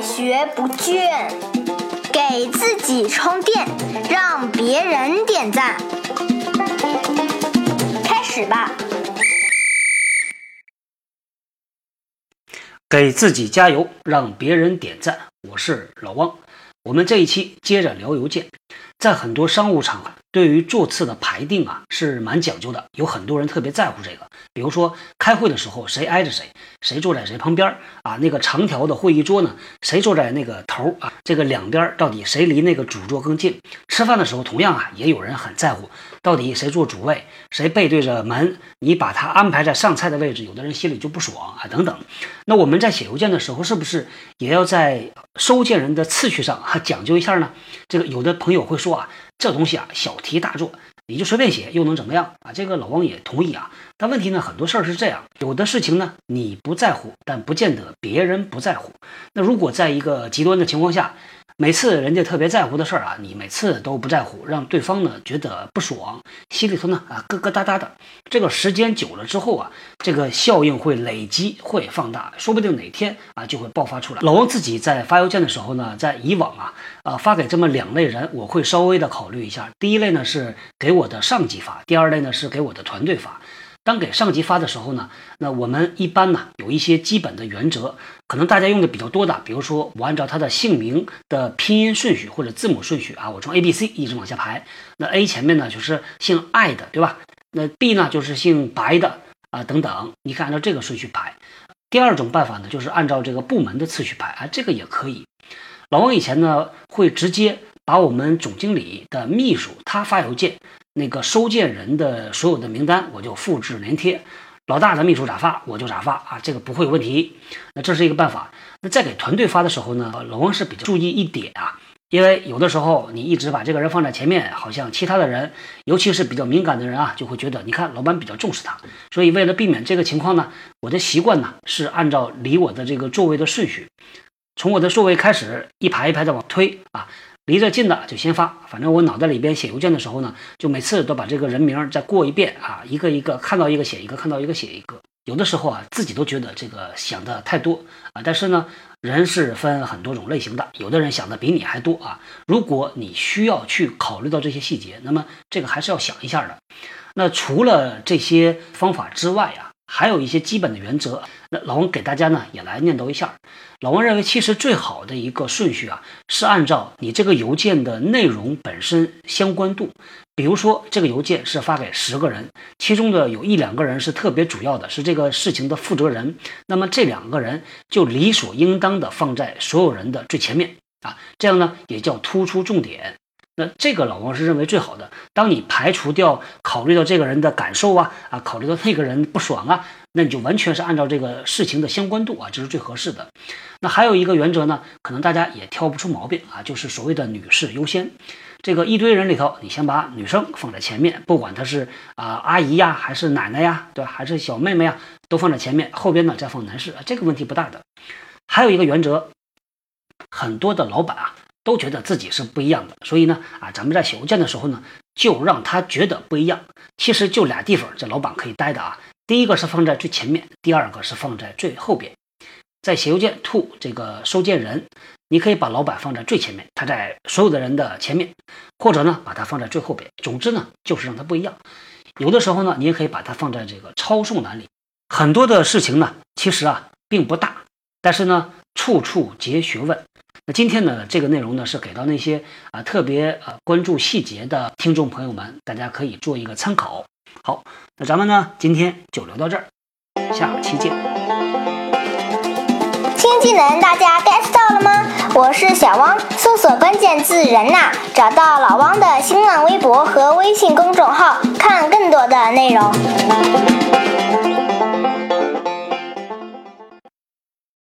学不倦，给自己充电，让别人点赞。开始吧。给自己加油，让别人点赞。我是老汪，我们这一期接着聊邮件。在很多商务场合，对于座次的排定啊是蛮讲究的，有很多人特别在乎这个。比如说开会的时候，谁挨着谁，谁坐在谁旁边啊？那个长条的会议桌呢，谁坐在那个头啊？这个两边到底谁离那个主桌更近？吃饭的时候，同样啊，也有人很在乎，到底谁坐主位，谁背对着门？你把他安排在上菜的位置，有的人心里就不爽啊，等等。那我们在写邮件的时候，是不是也要在收件人的次序上哈讲究一下呢？这个有的朋友会说。啊，这东西啊，小题大做，你就随便写，又能怎么样啊？这个老王也同意啊。但问题呢，很多事儿是这样，有的事情呢，你不在乎，但不见得别人不在乎。那如果在一个极端的情况下，每次人家特别在乎的事儿啊，你每次都不在乎，让对方呢觉得不爽，心里头呢啊咯咯哒哒的。这个时间久了之后啊，这个效应会累积，会放大，说不定哪天啊就会爆发出来。老王自己在发邮件的时候呢，在以往啊，呃发给这么两类人，我会稍微的考虑一下。第一类呢是给我的上级发，第二类呢是给我的团队发。当给上级发的时候呢，那我们一般呢有一些基本的原则，可能大家用的比较多的，比如说我按照他的姓名的拼音顺序或者字母顺序啊，我从 A B C 一直往下排。那 A 前面呢就是姓艾的，对吧？那 B 呢就是姓白的啊，等等，你可以按照这个顺序排。第二种办法呢就是按照这个部门的次序排啊，这个也可以。老王以前呢会直接把我们总经理的秘书他发邮件。那个收件人的所有的名单，我就复制粘贴，老大的秘书咋发我就咋发啊，这个不会有问题。那这是一个办法。那在给团队发的时候呢，老王是比较注意一点啊，因为有的时候你一直把这个人放在前面，好像其他的人，尤其是比较敏感的人啊，就会觉得你看老板比较重视他。所以为了避免这个情况呢，我的习惯呢是按照离我的这个座位的顺序，从我的座位开始一排一排的往推啊。离着近的就先发，反正我脑袋里边写邮件的时候呢，就每次都把这个人名再过一遍啊，一个一个看到一个写一个，看到一个写一个。有的时候啊，自己都觉得这个想的太多啊，但是呢，人是分很多种类型的，有的人想的比你还多啊。如果你需要去考虑到这些细节，那么这个还是要想一下的。那除了这些方法之外啊。还有一些基本的原则，那老王给大家呢也来念叨一下。老王认为，其实最好的一个顺序啊，是按照你这个邮件的内容本身相关度。比如说，这个邮件是发给十个人，其中的有一两个人是特别主要的，是这个事情的负责人，那么这两个人就理所应当的放在所有人的最前面啊，这样呢也叫突出重点。那这个老王是认为最好的。当你排除掉考虑到这个人的感受啊啊，考虑到那个人不爽啊，那你就完全是按照这个事情的相关度啊，这是最合适的。那还有一个原则呢，可能大家也挑不出毛病啊，就是所谓的女士优先。这个一堆人里头，你先把女生放在前面，不管她是啊阿姨呀，还是奶奶呀，对吧？还是小妹妹呀，都放在前面，后边呢再放男士啊，这个问题不大的。还有一个原则，很多的老板啊。都觉得自己是不一样的，所以呢，啊，咱们在写邮件的时候呢，就让他觉得不一样。其实就俩地方，这老板可以待的啊。第一个是放在最前面，第二个是放在最后边。在写邮件 to 这个收件人，你可以把老板放在最前面，他在所有的人的前面，或者呢，把他放在最后边。总之呢，就是让他不一样。有的时候呢，你也可以把它放在这个抄送栏里。很多的事情呢，其实啊，并不大，但是呢，处处皆学问。那今天呢，这个内容呢是给到那些啊特别呃关注细节的听众朋友们，大家可以做一个参考。好，那咱们呢今天就聊到这儿，下期见。新技能大家 get 到了吗？我是小汪，搜索关键字“人呐”，找到老汪的新浪微博和微信公众号，看更多的内容。